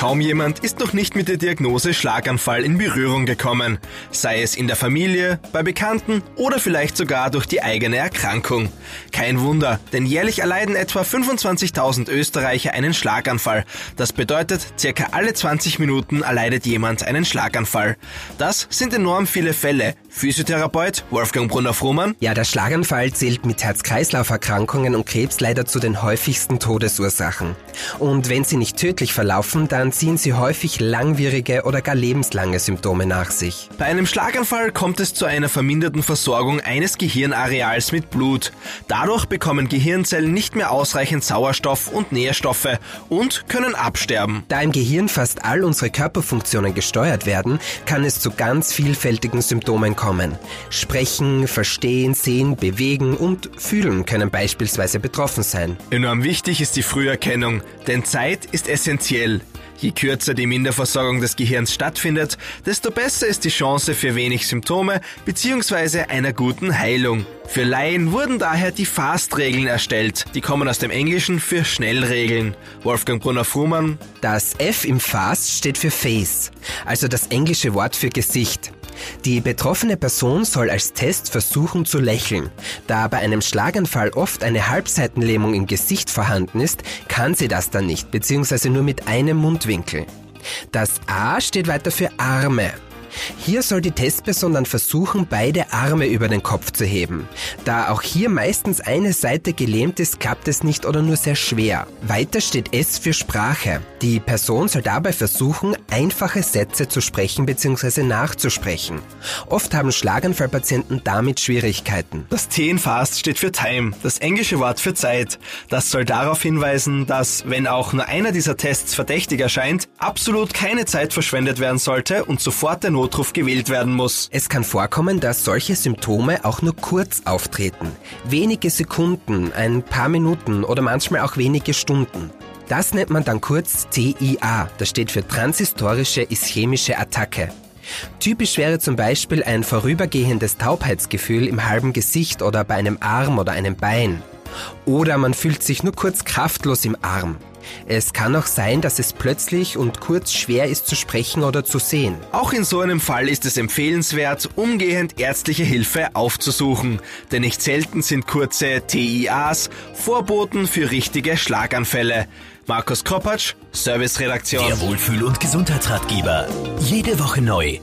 Kaum jemand ist noch nicht mit der Diagnose Schlaganfall in Berührung gekommen, sei es in der Familie, bei Bekannten oder vielleicht sogar durch die eigene Erkrankung. Kein Wunder, denn jährlich erleiden etwa 25.000 Österreicher einen Schlaganfall. Das bedeutet, circa alle 20 Minuten erleidet jemand einen Schlaganfall. Das sind enorm viele Fälle. Physiotherapeut Wolfgang Brunner-Frumann. Ja, der Schlaganfall zählt mit Herz-Kreislauf-Erkrankungen und Krebs leider zu den häufigsten Todesursachen. Und wenn sie nicht tödlich verlaufen, dann ziehen sie häufig langwierige oder gar lebenslange Symptome nach sich. Bei einem Schlaganfall kommt es zu einer verminderten Versorgung eines Gehirnareals mit Blut. Dadurch bekommen Gehirnzellen nicht mehr ausreichend Sauerstoff und Nährstoffe und können absterben. Da im Gehirn fast all unsere Körperfunktionen gesteuert werden, kann es zu ganz vielfältigen Symptomen kommen. Sprechen, verstehen, sehen, bewegen und fühlen können beispielsweise betroffen sein. Enorm wichtig ist die Früherkennung, denn Zeit ist essentiell. Je kürzer die Minderversorgung des Gehirns stattfindet, desto besser ist die Chance für wenig Symptome bzw. einer guten Heilung. Für Laien wurden daher die Fast-Regeln erstellt. Die kommen aus dem Englischen für Schnellregeln. Wolfgang Brunner-Frumann. Das F im Fast steht für Face, also das englische Wort für Gesicht. Die betroffene Person soll als Test versuchen zu lächeln. Da bei einem Schlaganfall oft eine Halbseitenlähmung im Gesicht vorhanden ist, kann sie das dann nicht, beziehungsweise nur mit einem Mundwinkel. Das A steht weiter für Arme. Hier soll die Testperson dann versuchen, beide Arme über den Kopf zu heben. Da auch hier meistens eine Seite gelähmt ist, klappt es nicht oder nur sehr schwer. Weiter steht S für Sprache. Die Person soll dabei versuchen, einfache Sätze zu sprechen bzw. nachzusprechen. Oft haben Schlaganfallpatienten damit Schwierigkeiten. Das T in Fast steht für Time, das englische Wort für Zeit. Das soll darauf hinweisen, dass, wenn auch nur einer dieser Tests verdächtig erscheint, absolut keine Zeit verschwendet werden sollte und sofort der Notruf gewählt werden muss. Es kann vorkommen, dass solche Symptome auch nur kurz auftreten. Wenige Sekunden, ein paar Minuten oder manchmal auch wenige Stunden. Das nennt man dann kurz TIA, das steht für transhistorische ischämische Attacke. Typisch wäre zum Beispiel ein vorübergehendes Taubheitsgefühl im halben Gesicht oder bei einem Arm oder einem Bein. Oder man fühlt sich nur kurz kraftlos im Arm. Es kann auch sein, dass es plötzlich und kurz schwer ist zu sprechen oder zu sehen. Auch in so einem Fall ist es empfehlenswert, umgehend ärztliche Hilfe aufzusuchen, denn nicht selten sind kurze TIAs Vorboten für richtige Schlaganfälle. Markus Kropatsch, Serviceredaktion. Der Wohlfühl- und Gesundheitsratgeber. Jede Woche neu